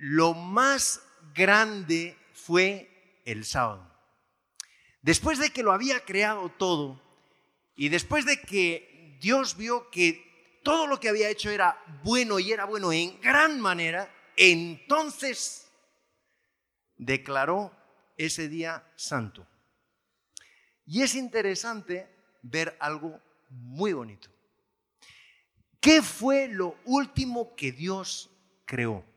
lo más grande fue el sábado. Después de que lo había creado todo y después de que Dios vio que todo lo que había hecho era bueno y era bueno en gran manera, entonces declaró ese día santo. Y es interesante ver algo muy bonito. ¿Qué fue lo último que Dios creó?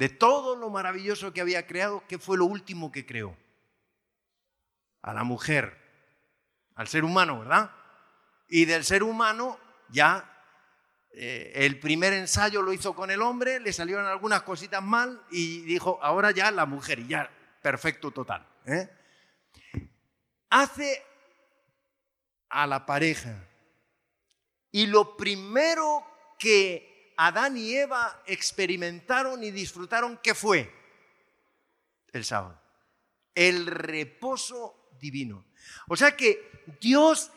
De todo lo maravilloso que había creado, ¿qué fue lo último que creó? A la mujer, al ser humano, ¿verdad? Y del ser humano ya eh, el primer ensayo lo hizo con el hombre, le salieron algunas cositas mal y dijo, ahora ya la mujer, y ya, perfecto total. ¿eh? Hace a la pareja. Y lo primero que Adán y Eva experimentaron y disfrutaron, ¿qué fue? El sábado. El reposo divino. O sea que Dios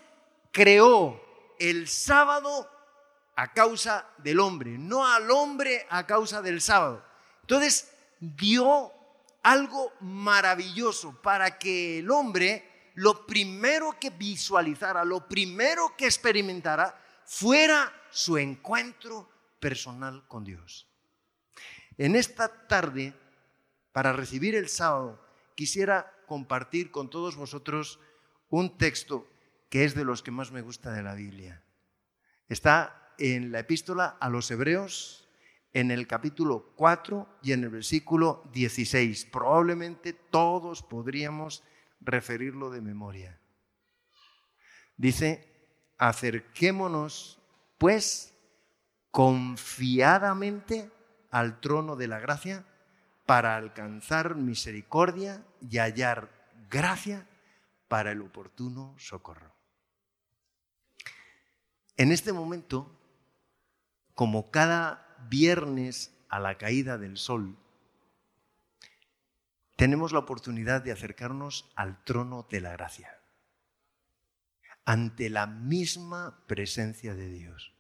creó el sábado a causa del hombre, no al hombre a causa del sábado. Entonces dio algo maravilloso para que el hombre lo primero que visualizara, lo primero que experimentara, fuera su encuentro personal con Dios. En esta tarde, para recibir el sábado, quisiera compartir con todos vosotros un texto que es de los que más me gusta de la Biblia. Está en la epístola a los Hebreos, en el capítulo 4 y en el versículo 16. Probablemente todos podríamos referirlo de memoria. Dice, acerquémonos pues confiadamente al trono de la gracia para alcanzar misericordia y hallar gracia para el oportuno socorro. En este momento, como cada viernes a la caída del sol, tenemos la oportunidad de acercarnos al trono de la gracia, ante la misma presencia de Dios.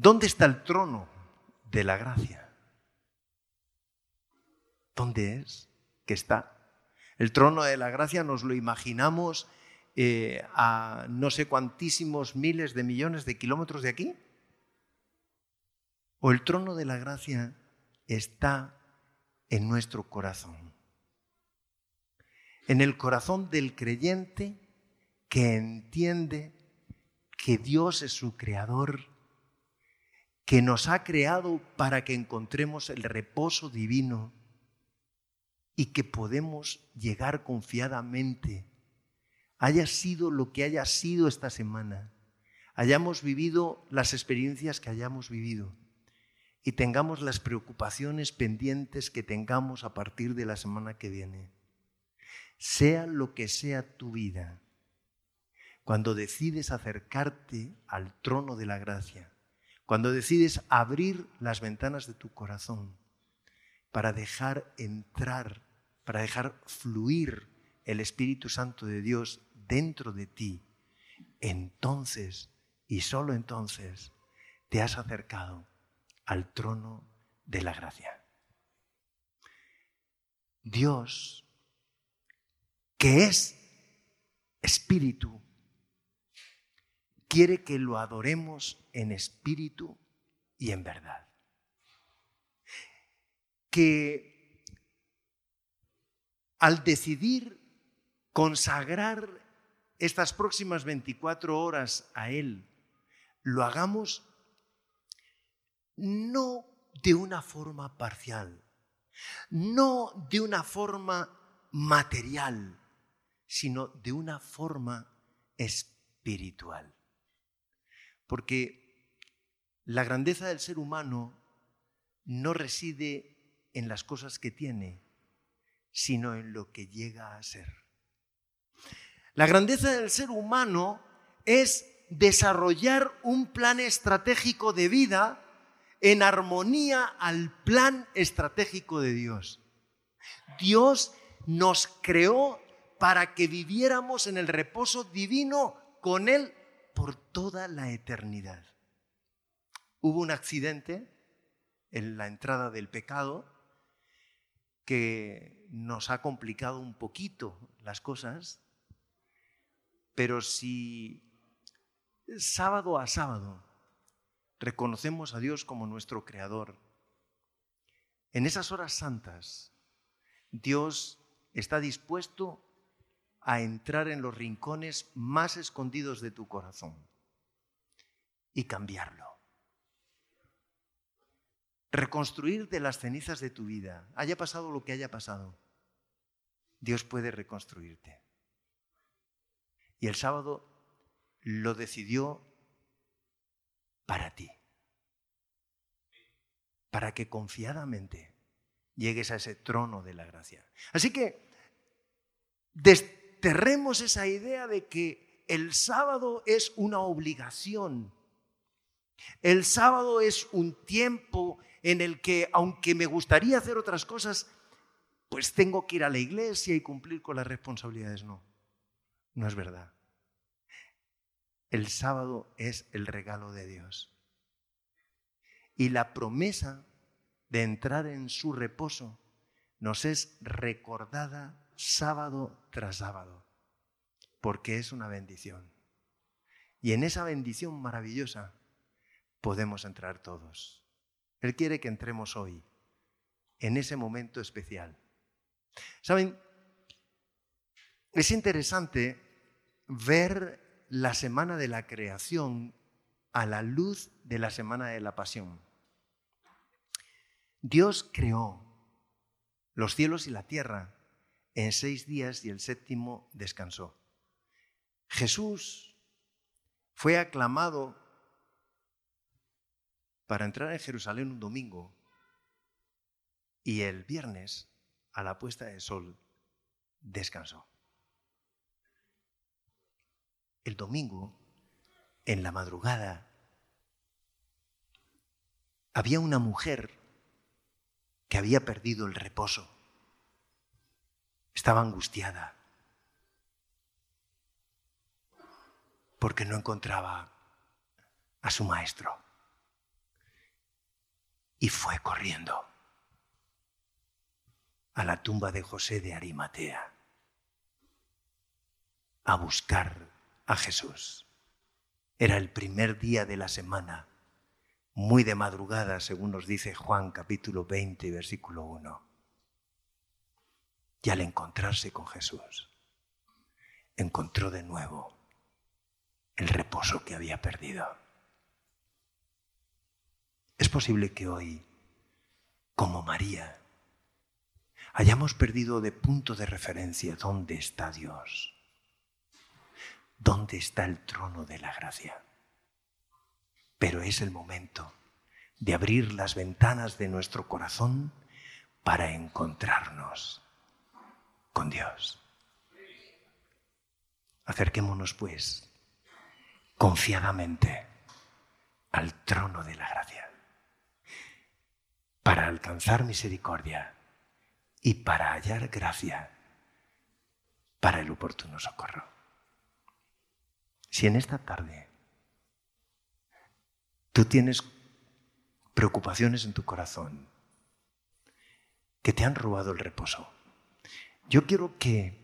¿Dónde está el trono de la gracia? ¿Dónde es que está? El trono de la gracia nos lo imaginamos eh, a no sé cuantísimos miles de millones de kilómetros de aquí. ¿O el trono de la gracia está en nuestro corazón. En el corazón del creyente que entiende que Dios es su creador, que nos ha creado para que encontremos el reposo divino y que podemos llegar confiadamente, haya sido lo que haya sido esta semana, hayamos vivido las experiencias que hayamos vivido y tengamos las preocupaciones pendientes que tengamos a partir de la semana que viene. Sea lo que sea tu vida, cuando decides acercarte al trono de la gracia, cuando decides abrir las ventanas de tu corazón para dejar entrar, para dejar fluir el Espíritu Santo de Dios dentro de ti, entonces y solo entonces te has acercado al trono de la gracia. Dios, que es espíritu, quiere que lo adoremos en espíritu y en verdad. Que al decidir consagrar estas próximas 24 horas a Él, lo hagamos no de una forma parcial, no de una forma material, sino de una forma espiritual. Porque la grandeza del ser humano no reside en las cosas que tiene, sino en lo que llega a ser. La grandeza del ser humano es desarrollar un plan estratégico de vida en armonía al plan estratégico de Dios. Dios nos creó para que viviéramos en el reposo divino con Él por toda la eternidad. Hubo un accidente en la entrada del pecado que nos ha complicado un poquito las cosas, pero si sábado a sábado reconocemos a Dios como nuestro creador, en esas horas santas Dios está dispuesto a entrar en los rincones más escondidos de tu corazón y cambiarlo. Reconstruir de las cenizas de tu vida, haya pasado lo que haya pasado, Dios puede reconstruirte. Y el sábado lo decidió para ti, para que confiadamente llegues a ese trono de la gracia. Así que desterremos esa idea de que el sábado es una obligación. El sábado es un tiempo en el que, aunque me gustaría hacer otras cosas, pues tengo que ir a la iglesia y cumplir con las responsabilidades. No, no es verdad. El sábado es el regalo de Dios. Y la promesa de entrar en su reposo nos es recordada sábado tras sábado, porque es una bendición. Y en esa bendición maravillosa podemos entrar todos. Él quiere que entremos hoy, en ese momento especial. Saben, es interesante ver la semana de la creación a la luz de la semana de la pasión. Dios creó los cielos y la tierra en seis días y el séptimo descansó. Jesús fue aclamado para entrar en Jerusalén un domingo y el viernes, a la puesta de sol, descansó. El domingo, en la madrugada, había una mujer que había perdido el reposo. Estaba angustiada porque no encontraba a su maestro. Y fue corriendo a la tumba de José de Arimatea a buscar a Jesús. Era el primer día de la semana muy de madrugada, según nos dice Juan capítulo 20, versículo 1. Y al encontrarse con Jesús, encontró de nuevo el reposo que había perdido. Es posible que hoy, como María, hayamos perdido de punto de referencia dónde está Dios, dónde está el trono de la gracia. Pero es el momento de abrir las ventanas de nuestro corazón para encontrarnos con Dios. Acerquémonos, pues, confiadamente al trono de la gracia para alcanzar misericordia y para hallar gracia para el oportuno socorro. Si en esta tarde Tú tienes preocupaciones en tu corazón que te han robado el reposo. Yo quiero que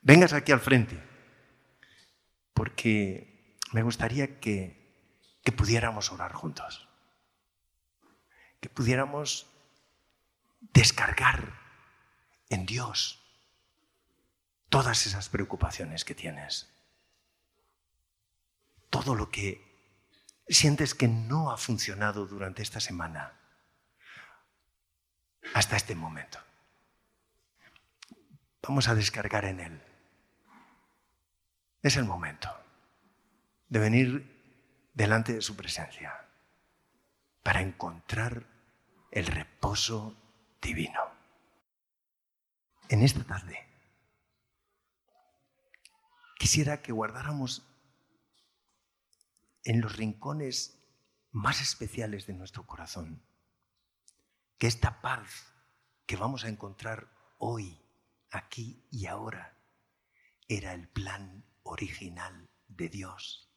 vengas aquí al frente, porque me gustaría que, que pudiéramos orar juntos, que pudiéramos descargar en Dios todas esas preocupaciones que tienes, todo lo que sientes que no ha funcionado durante esta semana, hasta este momento. Vamos a descargar en Él. Es el momento de venir delante de su presencia para encontrar el reposo divino. En esta tarde quisiera que guardáramos en los rincones más especiales de nuestro corazón. Que esta paz que vamos a encontrar hoy, aquí y ahora, era el plan original de Dios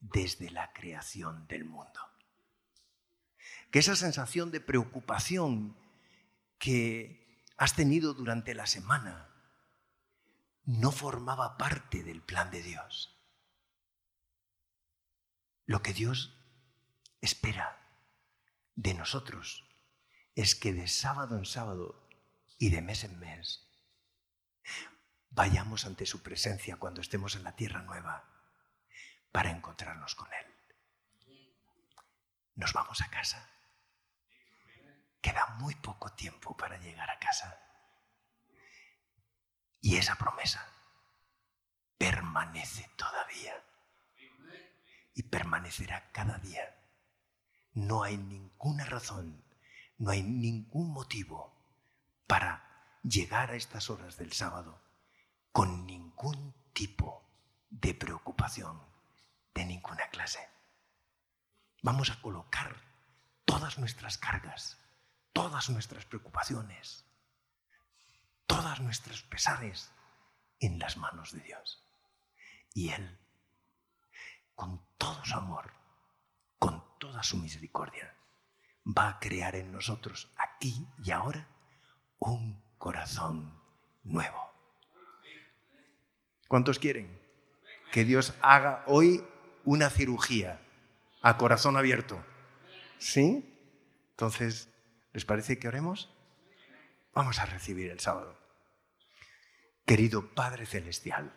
desde la creación del mundo. Que esa sensación de preocupación que has tenido durante la semana no formaba parte del plan de Dios. Lo que Dios espera de nosotros es que de sábado en sábado y de mes en mes vayamos ante su presencia cuando estemos en la tierra nueva para encontrarnos con Él. Nos vamos a casa. Queda muy poco tiempo para llegar a casa. Y esa promesa permanece todavía. Y permanecerá cada día. No hay ninguna razón, no hay ningún motivo para llegar a estas horas del sábado con ningún tipo de preocupación de ninguna clase. Vamos a colocar todas nuestras cargas todas nuestras preocupaciones, todas nuestros pesares en las manos de Dios. Y Él, con todo su amor, con toda su misericordia, va a crear en nosotros, aquí y ahora, un corazón nuevo. ¿Cuántos quieren que Dios haga hoy una cirugía a corazón abierto? ¿Sí? Entonces, ¿Les parece que oremos? Vamos a recibir el sábado. Querido Padre Celestial,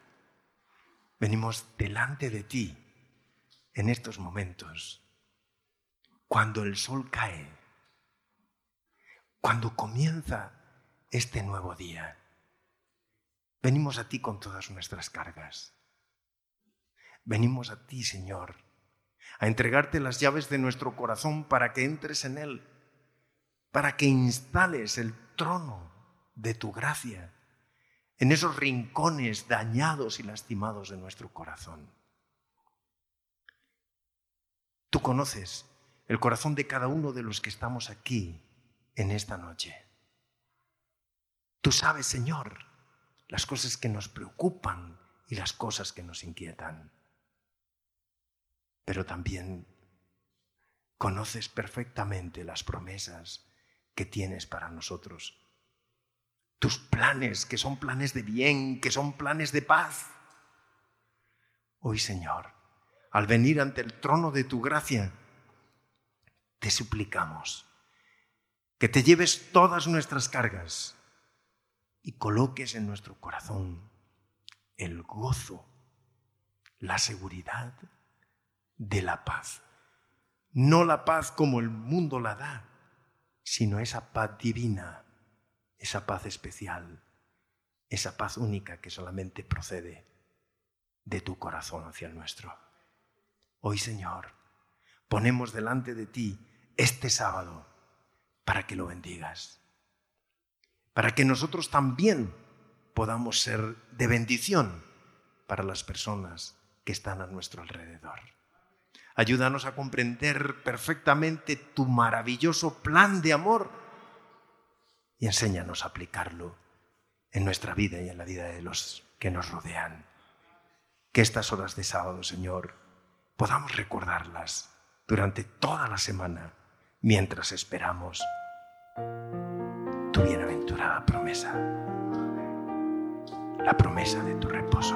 venimos delante de ti en estos momentos, cuando el sol cae, cuando comienza este nuevo día. Venimos a ti con todas nuestras cargas. Venimos a ti, Señor, a entregarte las llaves de nuestro corazón para que entres en él para que instales el trono de tu gracia en esos rincones dañados y lastimados de nuestro corazón. Tú conoces el corazón de cada uno de los que estamos aquí en esta noche. Tú sabes, Señor, las cosas que nos preocupan y las cosas que nos inquietan. Pero también conoces perfectamente las promesas que tienes para nosotros. Tus planes, que son planes de bien, que son planes de paz. Hoy, Señor, al venir ante el trono de tu gracia, te suplicamos que te lleves todas nuestras cargas y coloques en nuestro corazón el gozo, la seguridad de la paz. No la paz como el mundo la da, sino esa paz divina, esa paz especial, esa paz única que solamente procede de tu corazón hacia el nuestro. Hoy, Señor, ponemos delante de ti este sábado para que lo bendigas, para que nosotros también podamos ser de bendición para las personas que están a nuestro alrededor. Ayúdanos a comprender perfectamente tu maravilloso plan de amor y enséñanos a aplicarlo en nuestra vida y en la vida de los que nos rodean. Que estas horas de sábado, Señor, podamos recordarlas durante toda la semana mientras esperamos tu bienaventurada promesa, la promesa de tu reposo.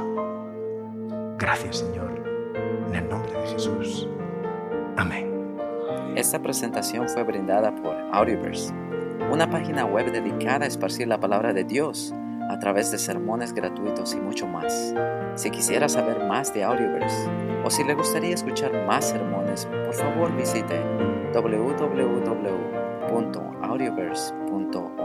Gracias, Señor en el nombre de Jesús. Amén. Esta presentación fue brindada por Audioverse, una página web dedicada a esparcir la palabra de Dios a través de sermones gratuitos y mucho más. Si quisiera saber más de Audioverse o si le gustaría escuchar más sermones, por favor visite www.audioverse.org.